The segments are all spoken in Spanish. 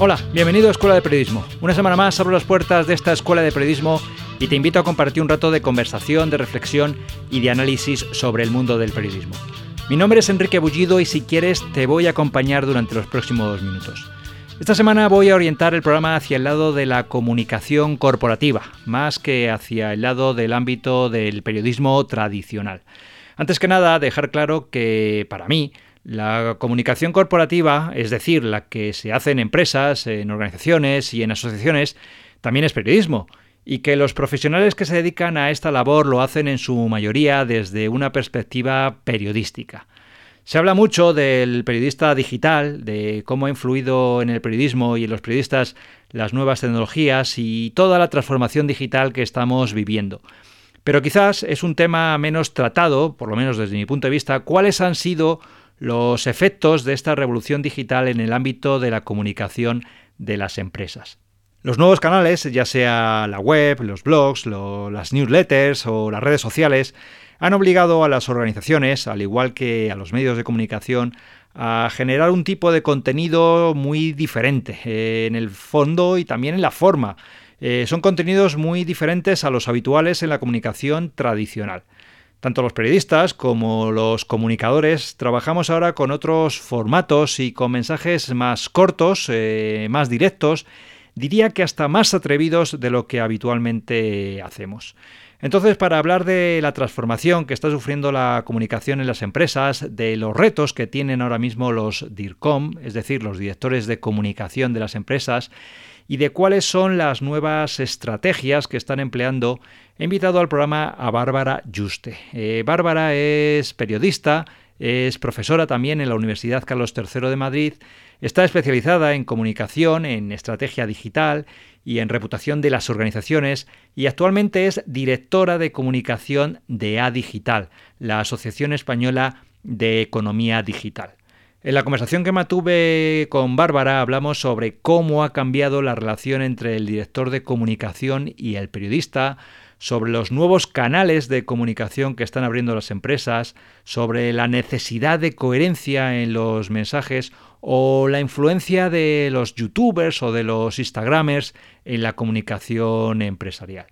Hola, bienvenido a Escuela de Periodismo. Una semana más abro las puertas de esta Escuela de Periodismo y te invito a compartir un rato de conversación, de reflexión y de análisis sobre el mundo del periodismo. Mi nombre es Enrique Bullido y si quieres te voy a acompañar durante los próximos minutos. Esta semana voy a orientar el programa hacia el lado de la comunicación corporativa, más que hacia el lado del ámbito del periodismo tradicional. Antes que nada, dejar claro que para mí, la comunicación corporativa, es decir, la que se hace en empresas, en organizaciones y en asociaciones, también es periodismo, y que los profesionales que se dedican a esta labor lo hacen en su mayoría desde una perspectiva periodística. Se habla mucho del periodista digital, de cómo ha influido en el periodismo y en los periodistas las nuevas tecnologías y toda la transformación digital que estamos viviendo. Pero quizás es un tema menos tratado, por lo menos desde mi punto de vista, cuáles han sido los efectos de esta revolución digital en el ámbito de la comunicación de las empresas. Los nuevos canales, ya sea la web, los blogs, las newsletters o las redes sociales, han obligado a las organizaciones, al igual que a los medios de comunicación, a generar un tipo de contenido muy diferente eh, en el fondo y también en la forma. Eh, son contenidos muy diferentes a los habituales en la comunicación tradicional. Tanto los periodistas como los comunicadores trabajamos ahora con otros formatos y con mensajes más cortos, eh, más directos, diría que hasta más atrevidos de lo que habitualmente hacemos. Entonces, para hablar de la transformación que está sufriendo la comunicación en las empresas, de los retos que tienen ahora mismo los DIRCOM, es decir, los directores de comunicación de las empresas, y de cuáles son las nuevas estrategias que están empleando, he invitado al programa a Bárbara Juste. Eh, Bárbara es periodista, es profesora también en la Universidad Carlos III de Madrid, está especializada en comunicación, en estrategia digital y en reputación de las organizaciones y actualmente es directora de comunicación de A Digital, la Asociación Española de Economía Digital. En la conversación que mantuve con Bárbara hablamos sobre cómo ha cambiado la relación entre el director de comunicación y el periodista, sobre los nuevos canales de comunicación que están abriendo las empresas, sobre la necesidad de coherencia en los mensajes o la influencia de los youtubers o de los instagramers en la comunicación empresarial.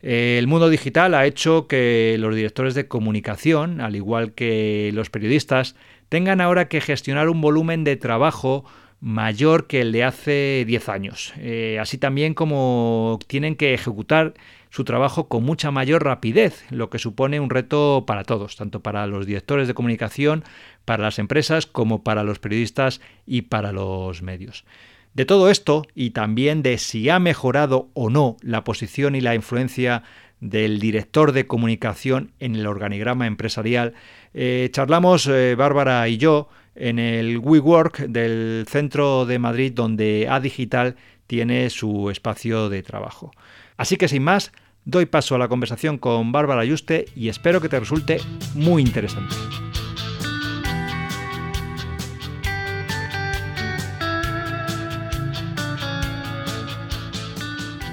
El mundo digital ha hecho que los directores de comunicación, al igual que los periodistas, tengan ahora que gestionar un volumen de trabajo mayor que el de hace 10 años, eh, así también como tienen que ejecutar su trabajo con mucha mayor rapidez, lo que supone un reto para todos, tanto para los directores de comunicación, para las empresas, como para los periodistas y para los medios. De todo esto, y también de si ha mejorado o no la posición y la influencia del director de comunicación en el organigrama empresarial, eh, charlamos eh, Bárbara y yo en el WeWork del centro de Madrid donde A Digital tiene su espacio de trabajo. Así que sin más, doy paso a la conversación con Bárbara Yuste y espero que te resulte muy interesante.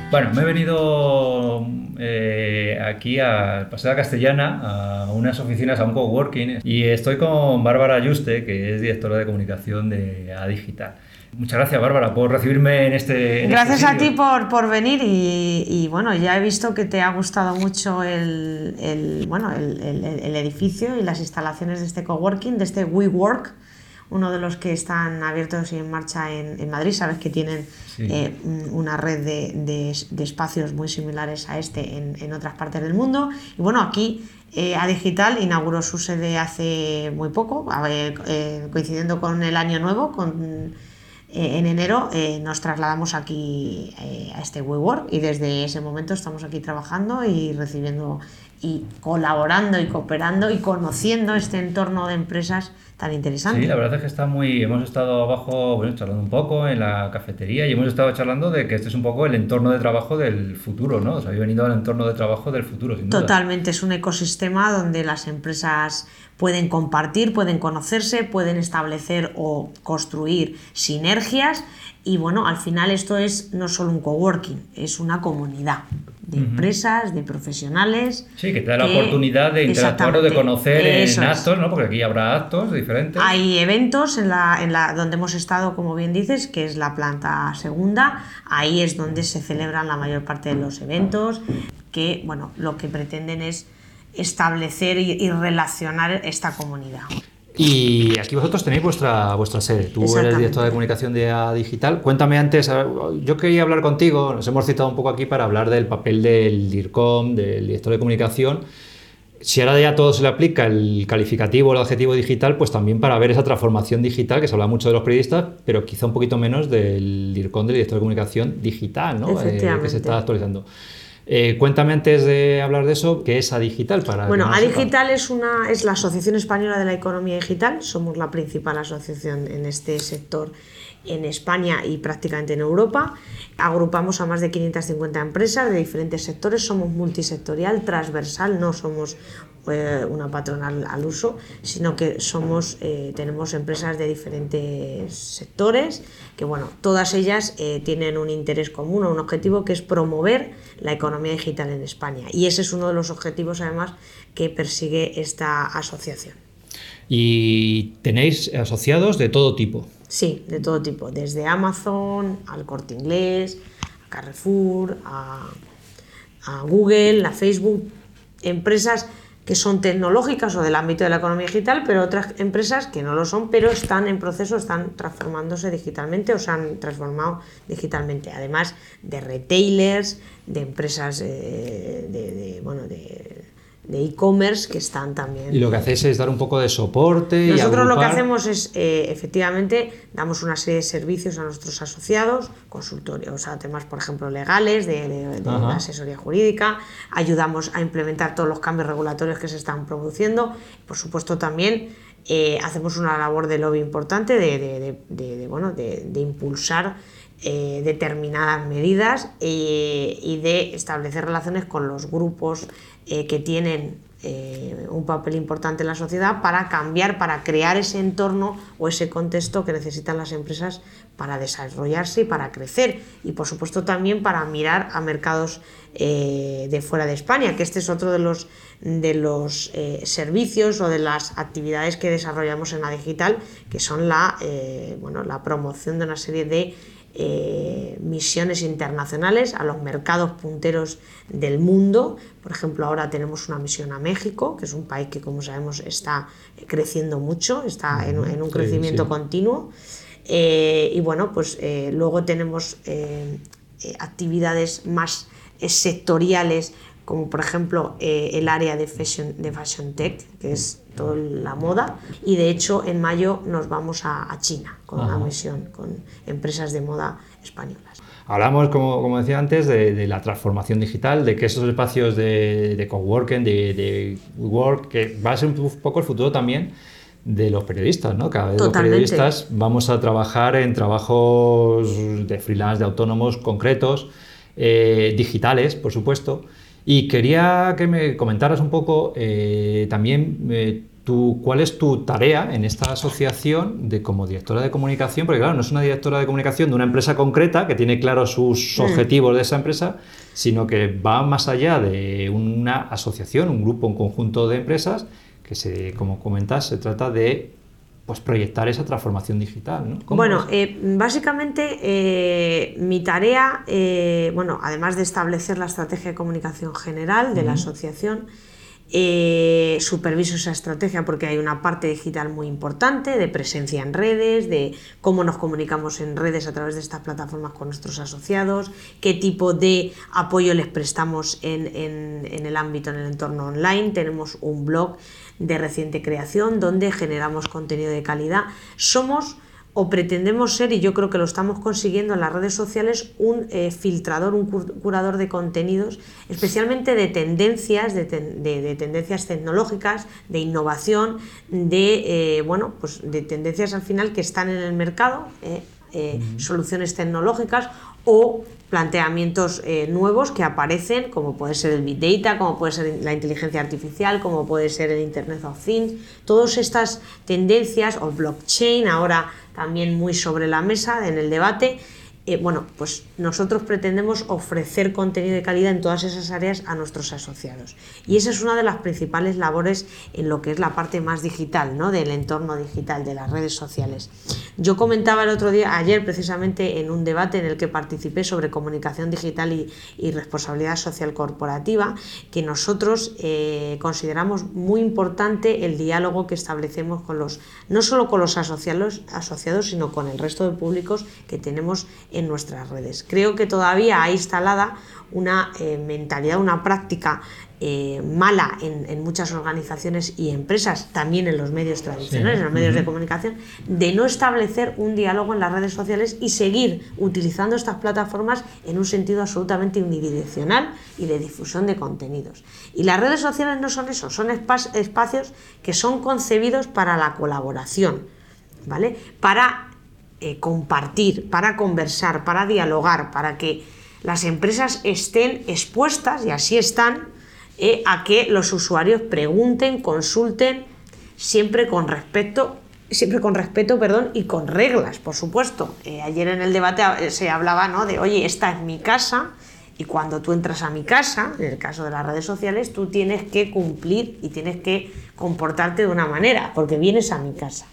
Bueno, me he venido eh, aquí a Paseo Castellana, a unas oficinas, a un coworking, y estoy con Bárbara Yuste, que es directora de comunicación de A Digital. Muchas gracias, Bárbara, por recibirme en este. este gracias a ti por, por venir y, bueno, ya he visto que te ha gustado mucho el, el bueno, el, el, edificio y las instalaciones de este coworking, de este WeWork uno de los que están abiertos y en marcha en, Madrid. Sabes que tienen eh, una red de, espacios muy similares a este en, otras partes del mundo. Y bueno, aquí eh, A Digital inauguró su sede hace muy poco, eh, coincidiendo con el año nuevo, con, en enero nos trasladamos aquí a este WeWork y desde ese momento estamos aquí trabajando y recibiendo y colaborando y cooperando y conociendo este entorno de empresas tan interesante. Sí, la verdad es que está muy. Hemos estado abajo, bueno, charlando un poco en la cafetería y hemos estado charlando de que este es un poco el entorno de trabajo del futuro, ¿no? O sea, habéis venido al entorno de trabajo del futuro, sin duda. Totalmente, es un ecosistema donde las empresas pueden compartir, pueden conocerse, pueden establecer o construir sinergias y bueno, al final esto es no solo un coworking, es una comunidad de empresas, de profesionales. Sí, que te da la oportunidad de interactuar o de conocer en actos, ¿no? Porque aquí habrá actos diferentes. Hay eventos en la, en la, donde hemos estado, como bien dices, que es la planta segunda. Ahí es donde se celebran la mayor parte de los eventos, que, bueno, lo que pretenden es establecer y relacionar esta comunidad. Y aquí vosotros tenéis vuestra, vuestra sede. Tú eres director de comunicación de A Digital. Cuéntame antes, yo quería hablar contigo, nos hemos citado un poco aquí para hablar del papel del DIRCOM, del director de comunicación. Si ahora ya todo se le aplica el calificativo, el adjetivo digital, pues también para ver esa transformación digital, que se habla mucho de los periodistas, pero quizá un poquito menos del DIRCOM, del director de comunicación digital, ¿no? Eh, que se está actualizando. Eh, cuéntame antes de hablar de eso, ¿qué es Adigital? Para bueno, Adigital es, una, es la Asociación Española de la Economía Digital, somos la principal asociación en este sector en España y prácticamente en Europa. Agrupamos a más de 550 empresas de diferentes sectores, somos multisectorial, transversal, no somos eh, una patronal al uso, sino que somos, eh, tenemos empresas de diferentes sectores, que bueno, todas ellas eh, tienen un interés común, un objetivo que es promover la economía digital en España. Y ese es uno de los objetivos además que persigue esta asociación. ¿Y tenéis asociados de todo tipo? Sí, de todo tipo, desde Amazon al Corte Inglés, a Carrefour, a, a Google, a Facebook, empresas que son tecnológicas o del ámbito de la economía digital, pero otras empresas que no lo son, pero están en proceso, están transformándose digitalmente o se han transformado digitalmente. Además de retailers, de empresas eh, de, bueno, de de e-commerce que están también. Y lo que hacéis es dar un poco de soporte. Nosotros lo que hacemos es, eh, efectivamente, damos una serie de servicios a nuestros asociados, consultorios, sea, temas, por ejemplo, legales, de, asesoría jurídica, ayudamos a implementar todos los cambios regulatorios que se están produciendo. Por supuesto, también eh, hacemos una labor de lobby importante de, bueno, de, impulsar eh, determinadas medidas y de establecer relaciones con los grupos eh, que tienen eh, un papel importante en la sociedad para cambiar, para crear ese entorno o ese contexto que necesitan las empresas para desarrollarse y para crecer. Y por supuesto también para mirar a mercados eh, de fuera de España, que este es otro de los, de los servicios o de las actividades que desarrollamos en la digital, que son la, bueno, la promoción de una serie de eh, misiones internacionales a los mercados punteros del mundo. Por ejemplo, ahora tenemos una misión a México, que es un país que, como sabemos, está creciendo mucho, está en, un crecimiento continuo. Eh, y bueno, pues eh, luego tenemos actividades más sectoriales como por ejemplo eh, el área de fashion, de fashion Tech, que es toda la moda, y de hecho en mayo nos vamos a, China con una misión con empresas de moda españolas. Hablamos, como, como decía antes, de, la transformación digital, de que esos espacios de, de coworking, de, de work, que va a ser un poco el futuro también de los periodistas, ¿no? Cada vez los periodistas vamos a trabajar en trabajos de freelance, de autónomos concretos, eh, digitales, por supuesto, y quería que me comentaras un poco eh, también eh, cuál es tu tarea en esta asociación de como directora de comunicación, porque claro, no es una directora de comunicación de una empresa concreta que tiene claros sus mm. objetivos de esa empresa, sino que va más allá de una asociación, un grupo, un conjunto de empresas que se, como comentas, se trata de pues proyectar esa transformación digital. ¿no? Bueno, eh, básicamente eh, mi tarea, eh, bueno, además de establecer la estrategia de comunicación general de la asociación, superviso esa estrategia porque hay una parte digital muy importante de presencia en redes, de cómo nos comunicamos en redes a través de estas plataformas con nuestros asociados, qué tipo de apoyo les prestamos en, en el ámbito, en el entorno online. Tenemos un blog de reciente creación, donde generamos contenido de calidad. Somos o pretendemos ser, y yo creo que lo estamos consiguiendo en las redes sociales, un eh, filtrador, un curador de contenidos, especialmente de tendencias, de, tendencias tecnológicas, de innovación, de, eh, bueno, pues de tendencias al final que están en el mercado, eh, soluciones tecnológicas o planteamientos eh, nuevos que aparecen, como puede ser el Big Data, como puede ser la inteligencia artificial, como puede ser el Internet of Things, todas estas tendencias, o blockchain, ahora también muy sobre la mesa en el debate, eh, bueno, pues nosotros pretendemos ofrecer contenido de calidad en todas esas áreas a nuestros asociados. Y esa es una de las principales labores en lo que es la parte más digital, ¿no? del entorno digital, de las redes sociales. Yo comentaba el otro día, ayer precisamente, en un debate en el que participé sobre comunicación digital y, responsabilidad social corporativa, que nosotros eh, consideramos muy importante el diálogo que establecemos con los, no solo con los asociados, asociados sino con el resto de públicos que tenemos en nuestras redes. Creo que todavía hay instalada una eh, mentalidad, una práctica eh, mala en, muchas organizaciones y empresas, también en los medios tradicionales, en los medios de comunicación, de no establecer un diálogo en las redes sociales y seguir utilizando estas plataformas en un sentido absolutamente unidireccional y de difusión de contenidos. Y las redes sociales no son eso, son espacios que son concebidos para la colaboración, ¿vale? Para eh, compartir, para conversar, para dialogar, para que las empresas estén expuestas, y así están, eh, a que los usuarios pregunten, consulten, siempre con respeto, siempre con respeto, perdón, y con reglas, por supuesto. Eh, ayer en el debate se hablaba ¿no? de, oye, esta es mi casa, y cuando tú entras a mi casa, en el caso de las redes sociales, tú tienes que cumplir y tienes que comportarte de una manera, porque vienes a mi casa.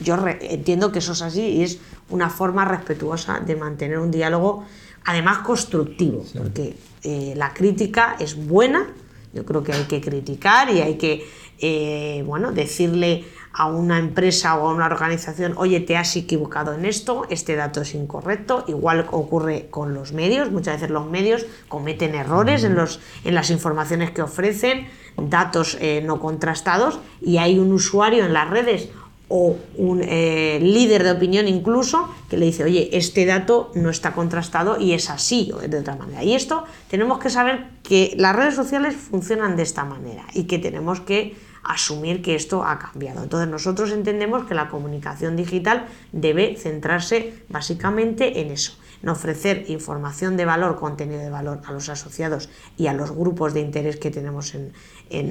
Yo entiendo que eso es así y es una forma respetuosa de mantener un diálogo, además constructivo, porque eh, la crítica es buena, yo creo que hay que criticar y hay que eh, bueno, decirle a una empresa o a una organización, oye, te has equivocado en esto, este dato es incorrecto. Igual ocurre con los medios, muchas veces los medios cometen errores en, los, en las informaciones que ofrecen, datos eh, no contrastados, y hay un usuario en las redes o un eh, líder de opinión incluso que le dice, oye, este dato no está contrastado y es así o de otra manera. Y esto tenemos que saber que las redes sociales funcionan de esta manera y que tenemos que asumir que esto ha cambiado. Entonces nosotros entendemos que la comunicación digital debe centrarse básicamente en eso, en ofrecer información de valor, contenido de valor a los asociados y a los grupos de interés que tenemos en,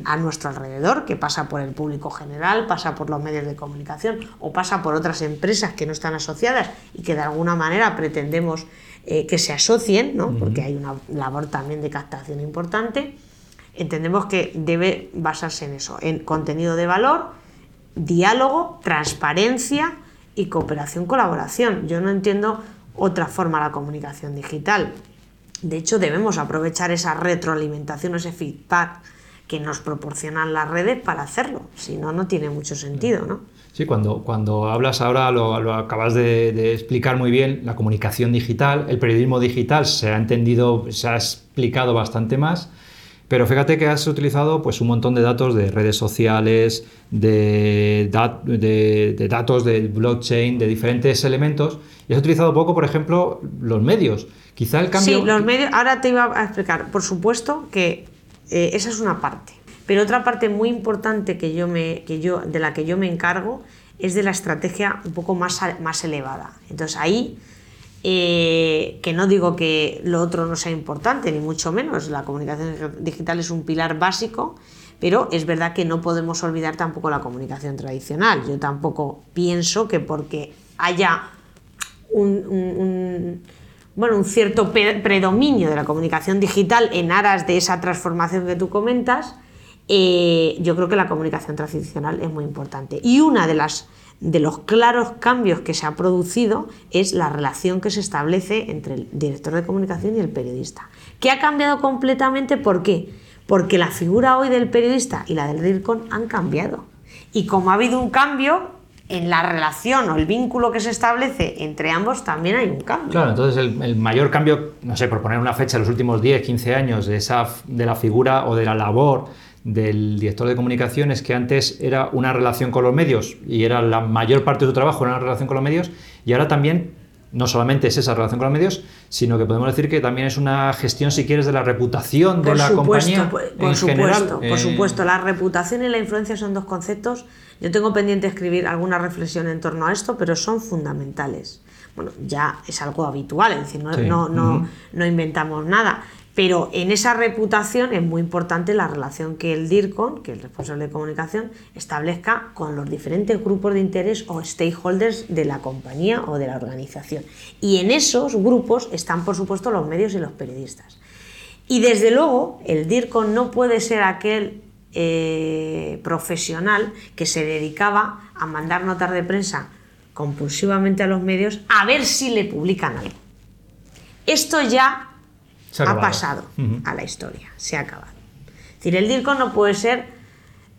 a nuestro alrededor, que pasa por el público general, pasa por los medios de comunicación o pasa por otras empresas que no están asociadas y que de alguna manera pretendemos eh, que se asocien, ¿no? porque hay una labor también de captación importante, entendemos que debe basarse en eso, en contenido de valor, diálogo, transparencia y cooperación-colaboración. Yo no entiendo otra forma la comunicación digital. De hecho, debemos aprovechar esa retroalimentación, ese feedback que nos proporcionan las redes para hacerlo. Si no, no tiene mucho sentido, ¿no? Sí, cuando, cuando hablas ahora, lo, acabas de, explicar muy bien, la comunicación digital, el periodismo digital se ha entendido, se ha explicado bastante más, pero fíjate que has utilizado pues, un montón de datos de redes sociales, de, datos de blockchain, de diferentes elementos, y has utilizado poco, por ejemplo, los medios. Quizá el cambio... Sí, los medios, ahora te iba a explicar, por supuesto que eh, esa es una parte. Pero otra parte muy importante que yo me, que yo, de la que yo me encargo es de la estrategia un poco más, más elevada. Entonces ahí, eh, que no digo que lo otro no sea importante, ni mucho menos, la comunicación digital es un pilar básico, pero es verdad que no podemos olvidar tampoco la comunicación tradicional. Yo tampoco pienso que porque haya un bueno, un cierto predominio de la comunicación digital en aras de esa transformación que tú comentas, eh, yo creo que la comunicación tradicional es muy importante. Y una de las de los claros cambios que se ha producido es la relación que se establece entre el director de comunicación y el periodista. Que ha cambiado completamente, ¿por qué? Porque la figura hoy del periodista y la del DIRCON han cambiado. Y como ha habido un cambio, en la relación o el vínculo que se establece entre ambos también hay un cambio. Claro, entonces el, mayor cambio, no sé, por poner una fecha, los últimos 10, 15 años de, esa, de la figura o de la labor del director de comunicación es que antes era una relación con los medios y era la mayor parte de su trabajo era una relación con los medios y ahora también no solamente es esa relación con los medios, sino que podemos decir que también es una gestión, si quieres, de la reputación de la compañía. Por, por supuesto, por eh, supuesto. La reputación y la influencia son dos conceptos yo tengo pendiente escribir alguna reflexión en torno a esto, pero son fundamentales. Bueno, ya es algo habitual, es decir, no, no, no, inventamos nada. Pero en esa reputación es muy importante la relación que el DIRCON, que es el responsable de comunicación, establezca con los diferentes grupos de interés o stakeholders de la compañía o de la organización. Y en esos grupos están, por supuesto, los medios y los periodistas. Y desde luego, el DIRCON no puede ser aquel eh, profesional que se dedicaba a mandar notas de prensa compulsivamente a los medios a ver si le publican algo. Esto ya ha, pasado a la historia, se ha acabado. Es decir, el DIRCO no puede ser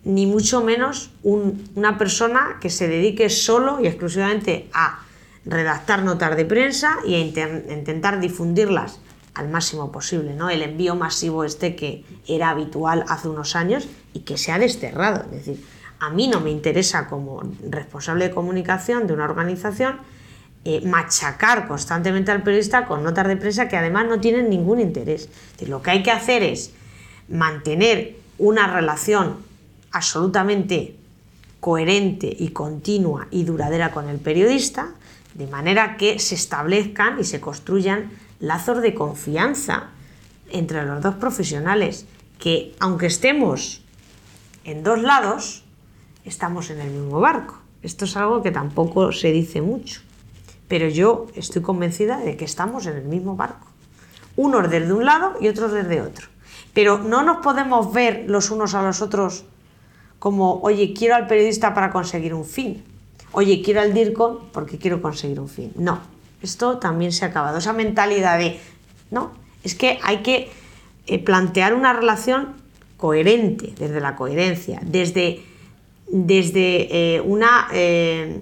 ni mucho menos una persona que se dedique solo y exclusivamente a redactar notas de prensa y a intentar difundirlas al máximo posible, ¿no? El envío masivo este que era habitual hace unos años y que se ha desterrado. Es decir, a mí no me interesa como responsable de comunicación de una organización eh, machacar constantemente al periodista con notas de prensa que además no tienen ningún interés. lo que hay que hacer es mantener una relación absolutamente coherente y continua y duradera con el periodista, de manera que se establezcan y se construyan lazos de confianza entre los dos profesionales, que aunque estemos en dos lados, estamos en el mismo barco. Esto es algo que tampoco se dice mucho pero yo estoy convencida de que estamos en el mismo barco. Unos desde un lado y otros desde otro. Pero no nos podemos ver los unos a los otros como, oye, quiero al periodista para conseguir un fin. Oye, quiero al DIRCON porque quiero conseguir un fin. No, esto también se ha acabado. Esa mentalidad de, no, es que hay que eh, plantear una relación coherente, desde la coherencia, desde, desde, eh, una, eh,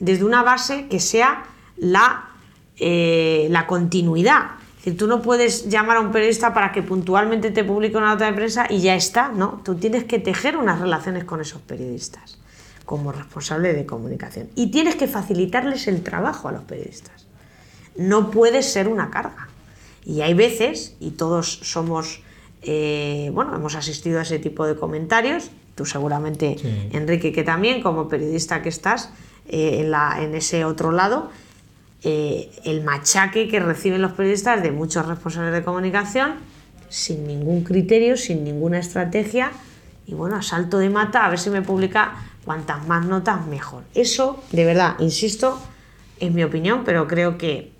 desde una base que sea la, eh, la continuidad. Es decir, tú no puedes llamar a un periodista para que puntualmente te publique una nota de prensa y ya está, ¿no? Tú tienes que tejer unas relaciones con esos periodistas como responsable de comunicación. Y tienes que facilitarles el trabajo a los periodistas. No puedes ser una carga. Y hay veces, y todos somos, eh, bueno, hemos asistido a ese tipo de comentarios, tú seguramente, Enrique, que también, como periodista que estás eh, en, la, en ese otro lado, eh, el machaque que reciben los periodistas de muchos responsables de comunicación sin ningún criterio, sin ninguna estrategia y bueno, a salto de mata, a ver si me publica cuantas más notas mejor. Eso, de verdad, insisto, es mi opinión, pero creo que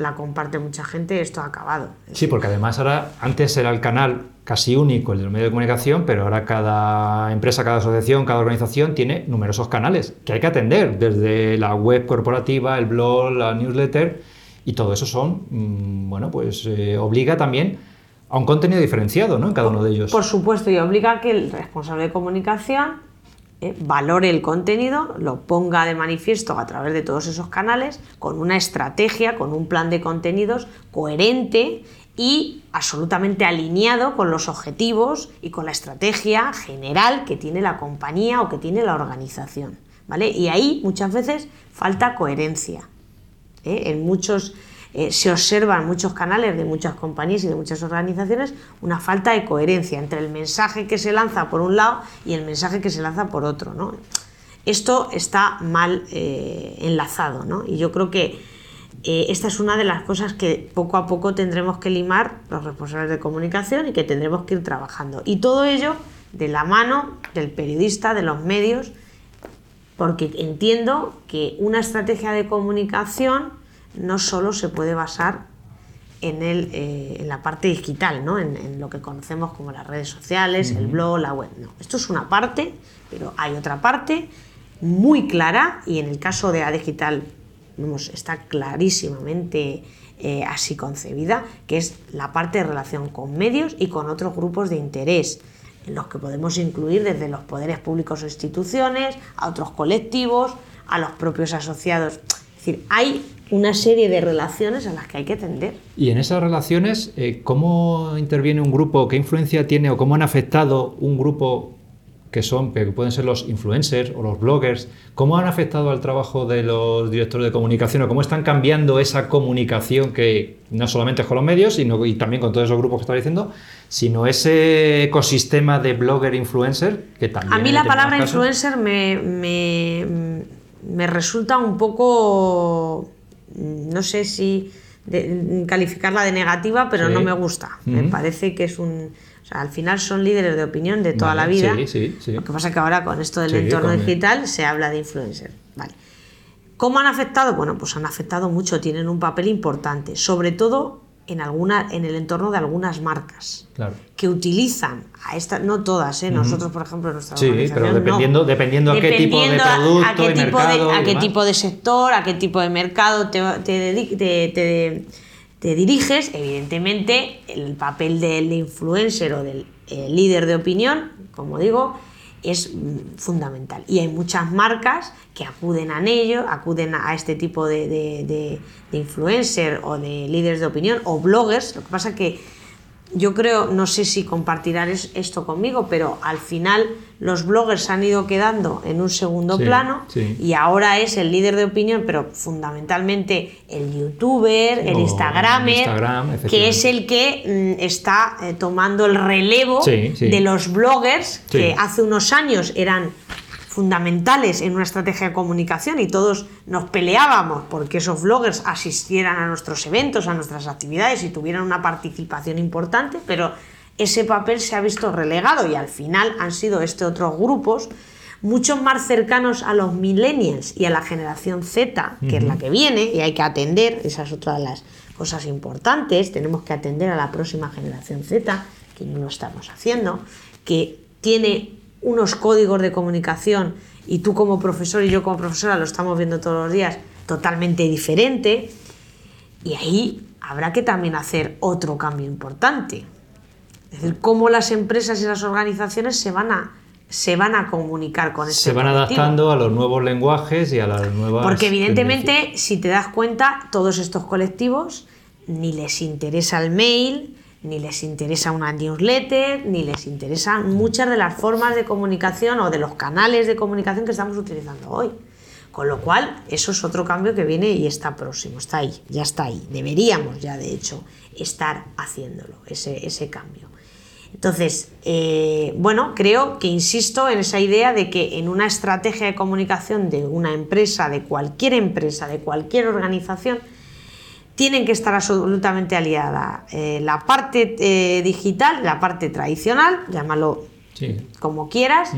la comparte mucha gente, esto ha acabado. Sí, porque además ahora, antes era el canal casi único, el de los medios de comunicación, pero ahora cada empresa, cada asociación, cada organización tiene numerosos canales que hay que atender, desde la web corporativa, el blog, la newsletter, y todo eso son, mm, bueno, pues eh, obliga también a un contenido diferenciado ¿no? en cada uno de ellos. Por supuesto, y obliga a que el responsable de comunicación eh, valore el contenido, lo ponga de manifiesto a través de todos esos canales, con una estrategia, con un plan de contenidos coherente y absolutamente alineado con los objetivos y con la estrategia general que tiene la compañía o que tiene la organización. ¿vale? Y ahí muchas veces falta coherencia. ¿eh? En muchos eh, se observan muchos canales de muchas compañías y de muchas organizaciones una falta de coherencia entre el mensaje que se lanza por un lado y el mensaje que se lanza por otro. ¿no? Esto está mal eh, enlazado ¿no? y yo creo que eh, esta es una de las cosas que poco a poco tendremos que limar los responsables de comunicación y que tendremos que ir trabajando. Y todo ello de la mano del periodista, de los medios, porque entiendo que una estrategia de comunicación no solo se puede basar en, el, eh, en la parte digital, ¿no? En, lo que conocemos como las redes sociales, el blog, la web. No, esto es una parte, pero hay otra parte muy clara y en el caso de A Digital está clarísimamente eh, así concebida, que es la parte de relación con medios y con otros grupos de interés, en los que podemos incluir desde los poderes públicos o instituciones, a otros colectivos, a los propios asociados. Es decir, hay una serie de relaciones a las que hay que atender. Y en esas relaciones, eh, ¿cómo interviene un grupo? ¿Qué influencia tiene o cómo han afectado un grupo que son, que pueden ser los influencers o los bloggers, cómo han afectado al trabajo de los directores de comunicación o cómo están cambiando esa comunicación que no solamente es con los medios, sino y también con todos esos grupos que estaba diciendo, sino ese ecosistema de blogger influencer que también... A mí la palabra influencer me, me, me resulta un poco no sé si de- calificarla de negativa, pero Sí. no me gusta. Me parece que es un... O sea, al final son líderes de opinión de toda Vale, la vida. sí, sí, sí. Lo que pasa es que ahora con esto del entorno digital se habla de influencer. Vale. ¿Cómo han afectado? Bueno, pues han afectado mucho, tienen un papel importante, sobre todo en, alguna, en el entorno de algunas marcas Claro. que utilizan a esta, no todas, ¿eh? nosotros por ejemplo nuestra Sí, pero no. dependiendo- dependiendo a qué tipo de Dependiendo a- a producto qué y tipo mercado de, a qué tipo de sector, a qué tipo de mercado te, te, te- te- te diriges, evidentemente el papel del influencer o del líder de opinión, como digo, es mm, fundamental. Y hay muchas marcas que acuden a ello, acuden a este tipo de, de, de- de influencer o de líderes de opinión o bloggers. Lo que pasa que yo creo, no sé si compartirán es- esto conmigo, pero al final los bloggers han ido quedando en un segundo Sí, plano sí. y ahora es el líder de opinión, pero fundamentalmente el youtuber, el instagramer, Instagram, que es el que mm, está eh, tomando el relevo Sí, de los bloggers que hace unos años eran fundamentales en una estrategia de comunicación y todos nos peleábamos porque esos bloggers asistieran a nuestros eventos, a nuestras actividades y tuvieran una participación importante, pero ese papel se ha visto relegado y al final han sido estos otros grupos mucho más cercanos a los millennials y a la generación Z, que es la que viene y hay que atender, esa es otra de las cosas importantes, tenemos que atender a la próxima generación Z, que no lo estamos haciendo, que tiene unos códigos de comunicación y tú como profesor y yo como profesora lo estamos viendo todos los días totalmente diferente y ahí habrá que también hacer otro cambio importante. Es decir, cómo las empresas y las organizaciones se van a, se van a comunicar con este Se van colectivo. adaptando a los nuevos lenguajes y a las nuevas. Porque evidentemente, si te das cuenta, todos estos colectivos ni les interesa el mail, ni les interesa una newsletter, ni les interesan muchas de las formas de comunicación o de los canales de comunicación que estamos utilizando hoy. Con lo cual, eso es otro cambio que viene y está próximo, está ahí, ya está ahí. Deberíamos ya, de hecho, estar haciéndolo, ese, ese cambio. Entonces, eh, bueno, creo que insisto en esa idea de que en una estrategia de comunicación de una empresa, de cualquier empresa, de cualquier organización, tienen que estar absolutamente aliada eh, la parte eh, digital, la parte tradicional, llámalo Sí. como quieras,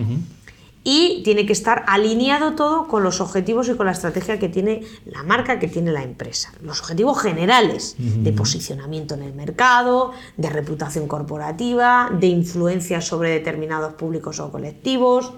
y tiene que estar alineado todo con los objetivos y con la estrategia que tiene la marca, que tiene la empresa. Los objetivos generales de posicionamiento en el mercado, de reputación corporativa, de influencia sobre determinados públicos o colectivos,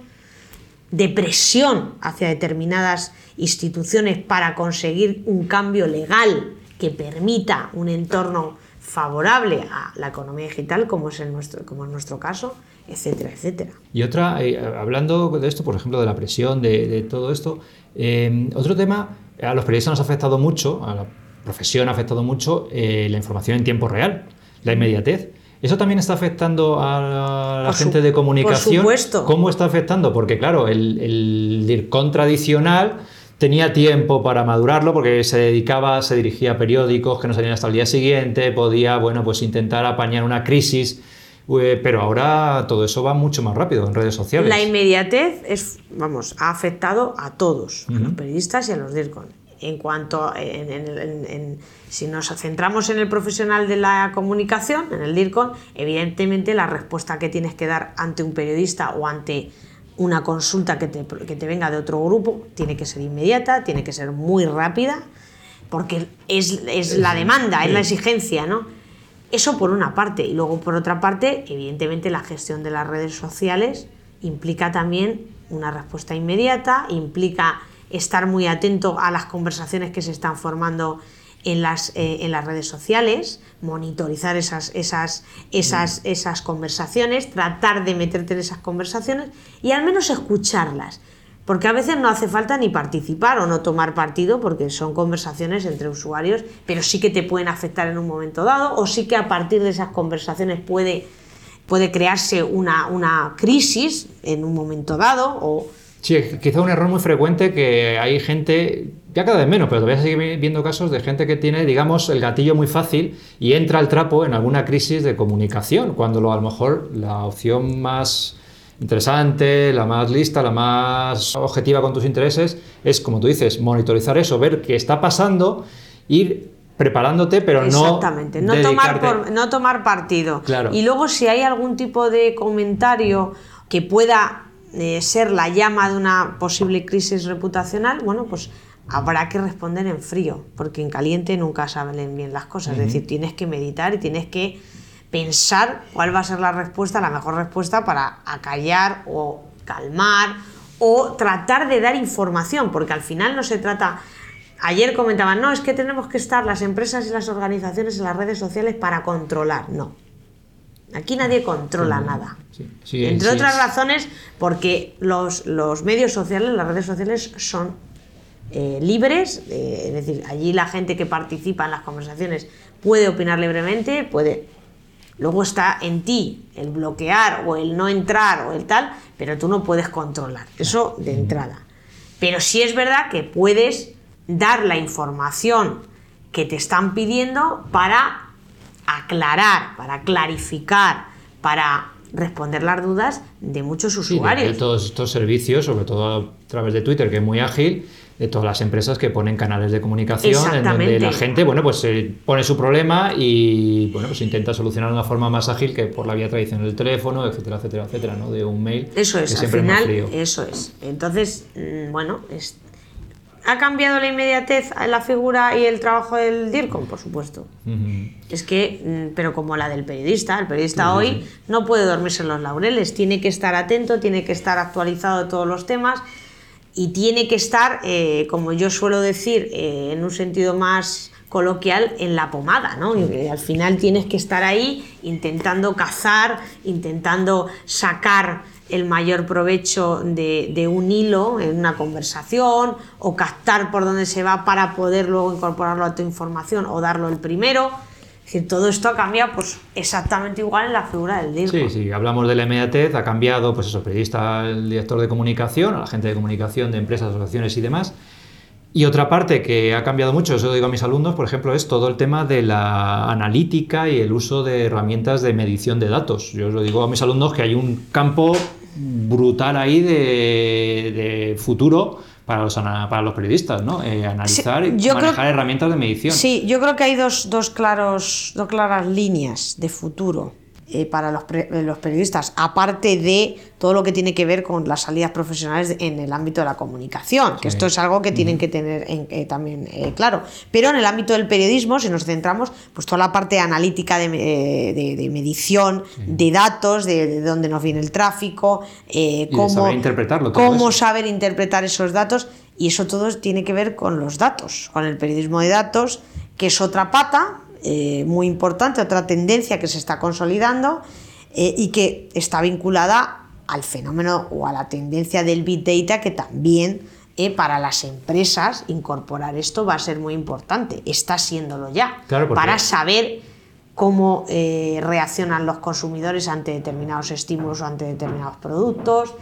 de presión hacia determinadas instituciones para conseguir un cambio legal que permita un entorno favorable a la economía digital, como es en nuestro, como en nuestro caso, etcétera, etcétera. Y otra, eh, hablando de esto, por ejemplo, de la presión, de, de todo esto, eh, otro tema, a los periodistas nos ha afectado mucho, a la profesión ha afectado mucho eh, la información en tiempo real, la inmediatez. ¿Eso también está afectando a la Por su- gente de por comunicación? supuesto. ¿Cómo está afectando? Porque claro, el, el DIRCON tradicional tenía tiempo para madurarlo porque se dedicaba, se dirigía a periódicos que no salían hasta el día siguiente, podía, bueno, pues intentar apañar una crisis, eh, pero ahora todo eso va mucho más rápido en redes sociales. La inmediatez es, vamos, ha afectado a todos, a los periodistas y a los DIRCON. En cuanto, en- en- si nos centramos en el profesional de la comunicación, en el DIRCON, evidentemente la respuesta que tienes que dar ante un periodista o ante una consulta que te, que te venga de otro grupo tiene que ser inmediata, tiene que ser muy rápida, porque es, es la demanda, es la exigencia, ¿no? Eso por una parte. Y luego por otra parte, evidentemente la gestión de las redes sociales implica también una respuesta inmediata, implica estar muy atento a las conversaciones que se están formando en las, eh, en las redes sociales, monitorizar esas, esas, esas, esas conversaciones, tratar de meterte en esas conversaciones y al menos escucharlas. Porque a veces no hace falta ni participar o no tomar partido porque son conversaciones entre usuarios, pero sí que te pueden afectar en un momento dado o sí que a partir de esas conversaciones puede, puede crearse una, una crisis en un momento dado o... Sí, quizá un error muy frecuente que hay gente, ya cada vez menos, pero todavía sigue viendo casos de gente que tiene, digamos, el gatillo muy fácil y entra al trapo en alguna crisis de comunicación, cuando lo- a lo mejor la opción más interesante, la más lista, la más objetiva con tus intereses, es, como tú dices, monitorizar eso, ver qué está pasando, ir preparándote, pero no. Exactamente, no tomar, no tomar partido. Claro. Y luego, si hay algún tipo de comentario que pueda eh, ser la llama de una posible crisis reputacional, bueno, pues habrá que responder en frío, porque en caliente nunca saben bien las cosas. Es decir, tienes que meditar y tienes que pensar cuál va a ser la respuesta, la mejor respuesta para acallar o calmar o tratar de dar información, porque al final no se trata... Ayer comentaban, no, es que tenemos que estar las empresas y las organizaciones en las redes sociales para controlar. No. Aquí nadie controla nada. Entre otras razones, porque los, los medios sociales, las redes sociales son eh, libres, eh, es decir, allí la gente que participa en las conversaciones puede opinar libremente, puede... Luego está en ti el bloquear o el no entrar o el tal, pero tú no puedes controlar, eso de entrada. Pero sí es verdad que puedes dar la información que te están pidiendo para aclarar, para clarificar, para responder las dudas de muchos usuarios. de todos estos servicios, sobre todo a través de Twitter, que es muy ágil, de todas las empresas que ponen canales de comunicación en donde la gente, bueno, pues se pone su problema y bueno, pues intenta solucionar de una forma más ágil que por la vía tradicional del teléfono, etcétera, etcétera, etcétera, ¿no? De un mail. Eso es, al final, eso es. Entonces, mm, bueno, ¿Ha cambiado la inmediatez en la figura y el trabajo del DIRCOM? Por supuesto. Es que, mm, pero como la del periodista, el periodista hoy no puede dormirse en los laureles, tiene que estar atento, tiene que estar actualizado de todos los temas y tiene que estar, eh, como yo suelo decir, eh, en un sentido más coloquial, en la pomada, ¿no? Y al final tienes que estar ahí intentando cazar, intentando sacar el mayor provecho de, de, un hilo en una conversación o captar por dónde se va para poder luego incorporarlo a tu información o darlo el primero decir, todo esto ha cambiado pues exactamente igual en la figura del disco. Sí, sí, hablamos del MDT, ha cambiado, pues eso, periodista, el director de comunicación, la gente de comunicación de empresas, asociaciones y demás. Y otra parte que ha cambiado mucho, eso lo digo a mis alumnos, por ejemplo, es todo el tema de la analítica y el uso de herramientas de medición de datos. Yo os lo digo a mis alumnos que hay un campo brutal ahí de, de futuro para los, para los periodistas, ¿no? Eh, analizar y manejar herramientas de medición. Sí, yo creo que hay dos, dos, claros, dos claras líneas de futuro. Eh, para los, los, periodistas, aparte de todo lo que tiene que ver con las salidas profesionales en el ámbito de la comunicación, que esto es algo que tienen que tener eh, también eh, claro. Pero en el ámbito del periodismo, si nos centramos, pues toda la parte analítica de, de, medición, de datos, de, dónde nos viene el tráfico, cómo, saber interpretarlo, cómo saber interpretar esos datos, y eso todo tiene que ver con los datos, con el periodismo de datos, que es otra pata eh, muy importante, otra tendencia que se está consolidando eh, y que está vinculada al fenómeno o a la tendencia del Big Data que también eh, para las empresas incorporar esto va a ser muy importante. Está siéndolo ya. para saber cómo reaccionan los consumidores ante determinados estímulos o ante determinados productos,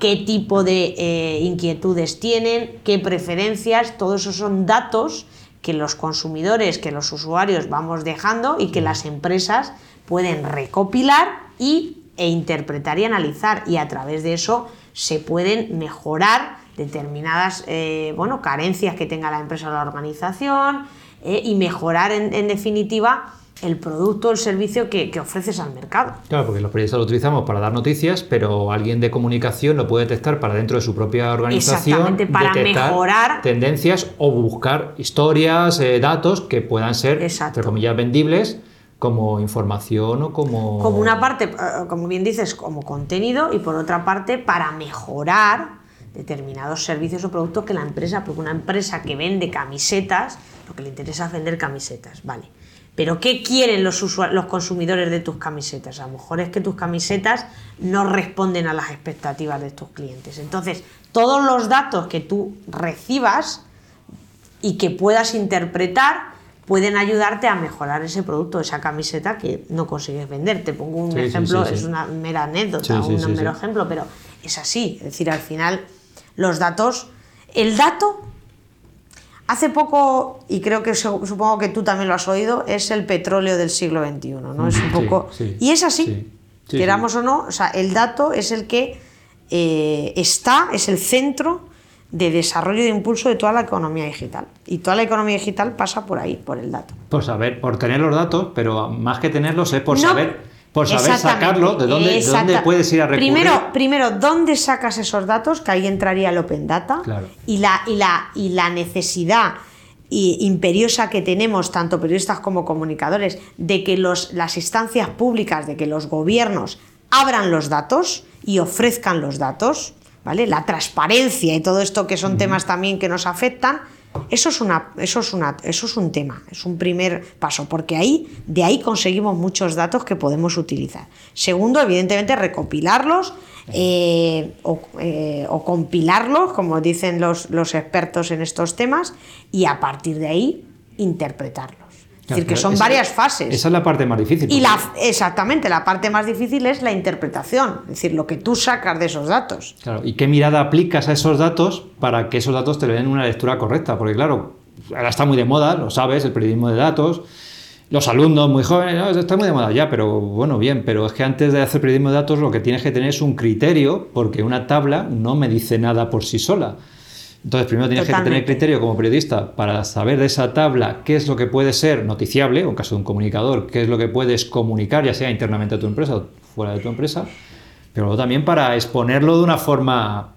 qué tipo de inquietudes tienen, qué preferencias, todos esos son datos que los consumidores, que los usuarios vamos dejando y que las empresas pueden recopilar y, e interpretar y analizar. Y a través de eso se pueden mejorar determinadas eh, bueno, carencias que tenga la empresa o la organización eh, y mejorar en definitiva el producto o el servicio que, ofreces al mercado. Claro, porque los periodistas lo utilizamos para dar noticias, pero alguien de comunicación lo puede detectar para dentro de su propia organización. para mejorar. Tendencias o buscar historias, eh, datos que puedan ser, entre comillas, vendibles como información o como... Como una parte, eh, como bien dices, como contenido y por otra parte para mejorar determinados servicios o productos que la empresa, porque una empresa que vende camisetas, lo que le interesa es vender camisetas, vale pero ¿qué quieren los, los consumidores de tus camisetas? A lo mejor es que tus camisetas no responden a las expectativas de tus clientes. Entonces, todos los datos que tú recibas y que puedas interpretar pueden ayudarte a mejorar ese producto, esa camiseta que no consigues vender. Te pongo un ejemplo, es una mera anécdota, un mero ejemplo, pero es así. Es decir, al final los datos, el dato Hace poco, y creo que supongo que tú también lo has oído, es el petróleo del siglo XXI, ¿no? Es un poco... y es así, queramos o no, o sea, el dato es el que eh, está, es el centro de desarrollo y de impulso de toda la economía digital. Y toda la economía digital pasa por ahí, por el dato. Por saber, por tener los datos, pero más que tenerlos es por saber, por saber sacarlo, de dónde, dónde, puedes ir a recurrir. Primero, primero, ¿dónde sacas esos datos? Que ahí entraría el Open Data. Y, la, y, la, y la necesidad imperiosa que tenemos, tanto periodistas como comunicadores, de que los, las instancias públicas, de que los gobiernos abran los datos y ofrezcan los datos, ¿vale? La transparencia y todo esto que son temas también que nos afectan, eso es, una, eso, es una, eso es un tema, es un primer paso, porque ahí, de ahí conseguimos muchos datos que podemos utilizar. Segundo, evidentemente, recopilarlos eh, eh, o, compilarlos, como dicen los, los expertos en estos temas, y a partir de ahí interpretarlos. Es decir, que son varias fases. Esa es la parte más difícil. Y la, exactamente, la parte más difícil es la interpretación, es decir, lo que tú sacas de esos datos. Claro, y qué mirada aplicas a esos datos para que esos datos te den una lectura correcta, porque claro, ahora está muy de moda, lo sabes, el periodismo de datos, los alumnos muy jóvenes, está muy de moda ya, pero bueno, bien, pero es que antes de hacer periodismo de datos lo que tienes que tener es un criterio, porque una tabla no me dice nada por sí sola. Entonces, primero tienes que tener criterio como periodista para saber de esa tabla qué es lo que puede ser noticiable, o en caso de un comunicador, qué es lo que puedes comunicar, ya sea internamente a tu empresa o fuera de tu empresa, pero luego también para exponerlo de una forma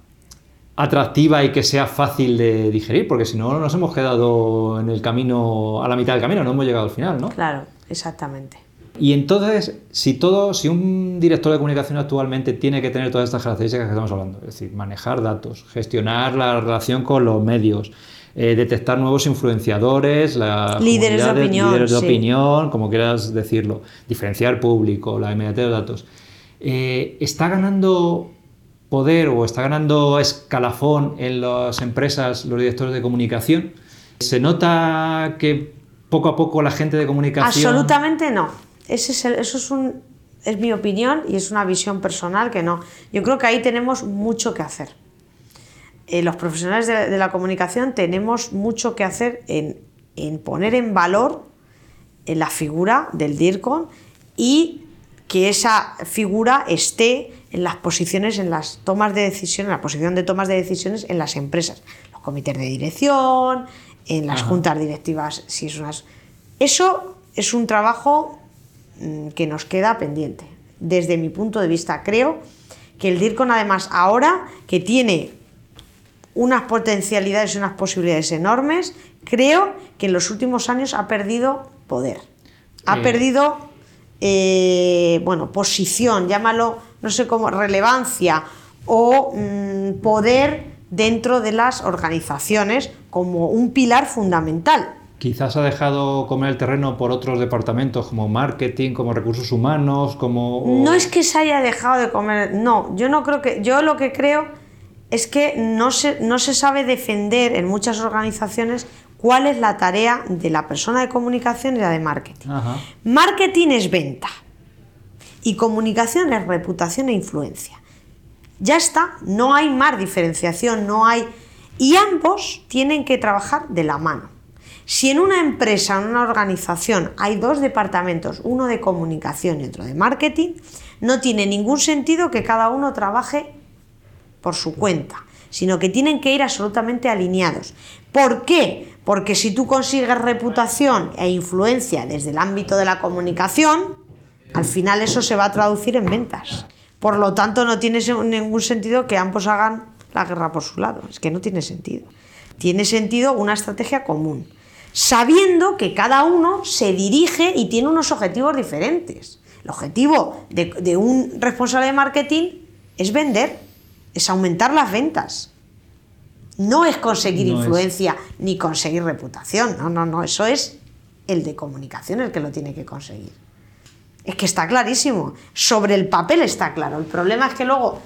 atractiva y que sea fácil de digerir, porque si no nos hemos quedado en el camino, a la mitad del camino, no hemos llegado al final, ¿no? Claro, exactamente. Y entonces, si todo, si un director de comunicación actualmente tiene que tener todas estas características que estamos hablando, es decir, manejar datos, gestionar la relación con los medios, eh, detectar nuevos influenciadores, la líderes de opinión, líderes de opinión, como quieras decirlo, diferenciar público, la inmediatez de datos, eh, está ganando poder o está ganando escalafón en las empresas los directores de comunicación. Se nota que poco a poco la gente de comunicación. Absolutamente no es eso es, un, es mi opinión y es una visión personal que no. Yo creo que ahí tenemos mucho que hacer. Eh, los profesionales de, la comunicación tenemos mucho que hacer en, poner en valor en la figura del DIRCON y que esa figura esté en las posiciones, en las tomas de decisiones, en la posición de tomas de decisiones en las empresas, los comités de dirección, en las juntas directivas, si es unas... Eso es un trabajo que nos queda pendiente. Desde mi punto de vista, creo que el DIRCON además ahora que tiene unas potencialidades y unas posibilidades enormes, creo que en los últimos años ha perdido poder. Ha perdido, eh, bueno, posición, llámalo, no sé cómo, relevancia o mm, poder dentro de las organizaciones como un pilar fundamental quizás ha dejado comer el terreno por otros departamentos como marketing, como recursos humanos, como... No es que se haya dejado de comer, no, yo no creo que, yo lo que creo es que no se, no se sabe defender en muchas organizaciones cuál es la tarea de la persona de comunicación y la de marketing. Marketing es venta y comunicación es reputación e influencia. Ya está, no hay más diferenciación, no hay... Y ambos tienen que trabajar de la mano. Si en una empresa, en una organización, hay dos departamentos, uno de comunicación y otro de marketing, no tiene ningún sentido que cada uno trabaje por su cuenta, sino que tienen que ir absolutamente alineados. ¿Por qué? Porque si tú consigues reputación e influencia desde el ámbito de la comunicación, al final eso se va a traducir en ventas. Por lo tanto, no tiene ningún sentido que ambos hagan la guerra por su lado. Es que no tiene sentido. Tiene sentido una estrategia común sabiendo que cada uno se dirige y tiene unos objetivos diferentes. El objetivo de, un responsable de marketing es vender, es aumentar las ventas. No es conseguir influencia ni conseguir reputación. No, no, no. Eso es el de comunicación el que lo tiene que conseguir. Es que está clarísimo. Sobre el papel está claro. El problema es que luego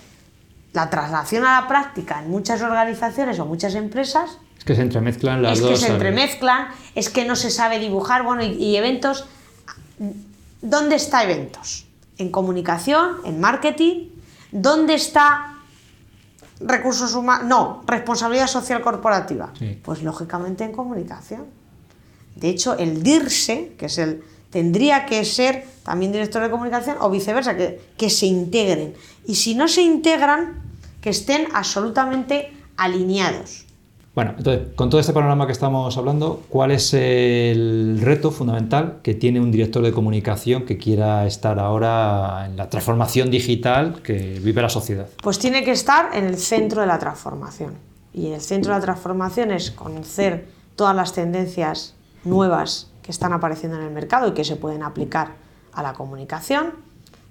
la traslación a la práctica en muchas organizaciones o muchas empresas que se entremezclan las dos. Es que se entremezclan, es que no se sabe dibujar, bueno, y, eventos. ¿Dónde está eventos? En comunicación, en marketing. ¿Dónde está recursos humanos? No, responsabilidad social corporativa. Pues lógicamente en comunicación. De hecho, el DIRSE, que es el tendría que ser también director de comunicación o viceversa, que, que se integren. Y si no se integran, que estén absolutamente alineados Bueno, entonces, con todo este panorama que estamos hablando, ¿cuál es el reto fundamental que tiene un director de comunicación que quiera estar ahora en la transformación digital que vive la sociedad? Pues tiene que estar en el centro de la transformación. Y el centro de la transformación es conocer todas las tendencias nuevas que están apareciendo en el mercado y que se pueden aplicar a la comunicación,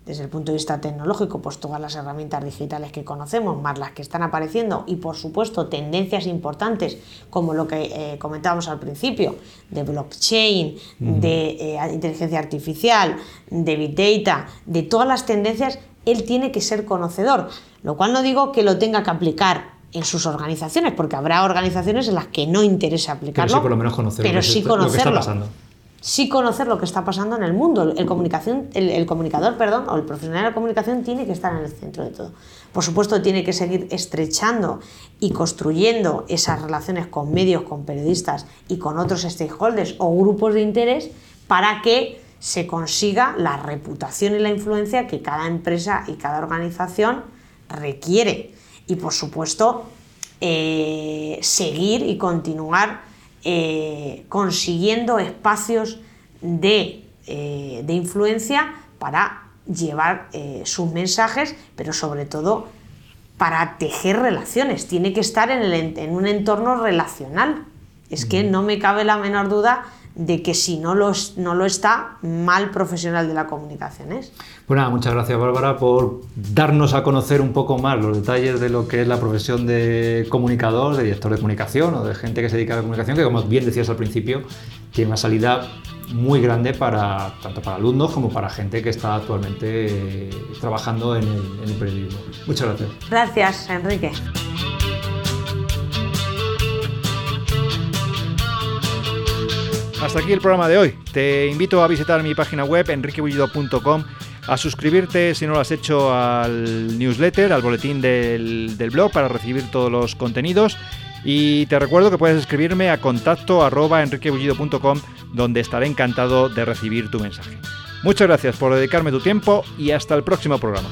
desde el punto de vista tecnológico, pues todas las herramientas digitales que conocemos, más las que están apareciendo y por supuesto tendencias importantes como lo que eh, comentábamos al principio, de blockchain, de eh, inteligencia artificial, de big data, de todas las tendencias, él tiene que ser conocedor, lo cual no digo que lo tenga que aplicar en sus organizaciones, porque habrá organizaciones en las que no interese aplicarlo, pero sí por lo menos conocer pero sí conocerlo. lo que está pasando sí conocer lo que está pasando en el mundo. El, comunicación, el, comunicador, perdón, o el profesional de la comunicación tiene que estar en el centro de todo. Por supuesto, tiene que seguir estrechando y construyendo esas relaciones con medios, con periodistas y con otros stakeholders o grupos de interés para que se consiga la reputación y la influencia que cada empresa y cada organización requiere. Y por supuesto, eh, seguir y continuar eh, consiguiendo espacios de, eh, influencia para llevar eh, sus mensajes, pero sobre todo para tejer relaciones. Tiene que estar en, en un entorno relacional. Es que no me cabe la menor duda de que si no lo, no lo está, mal profesional de la comunicación es. Pues nada, muchas gracias Bárbara por darnos a conocer un poco más los detalles de lo que es la profesión de comunicador, de director de comunicación o de gente que se dedica a la comunicación, que como bien decías al principio, tiene una salida muy grande para tanto para alumnos como para gente que está actualmente eh, trabajando en el, en el periodismo. Muchas gracias. Gracias, Enrique. Hasta aquí el programa de hoy. Te invito a visitar mi página web enriquebullido.com, a suscribirte si no lo has hecho al newsletter, al boletín del, blog para recibir todos los contenidos. Y te recuerdo que puedes escribirme a contacto arroba donde estaré encantado de recibir tu mensaje. Muchas gracias por dedicarme tu tiempo y hasta el próximo programa.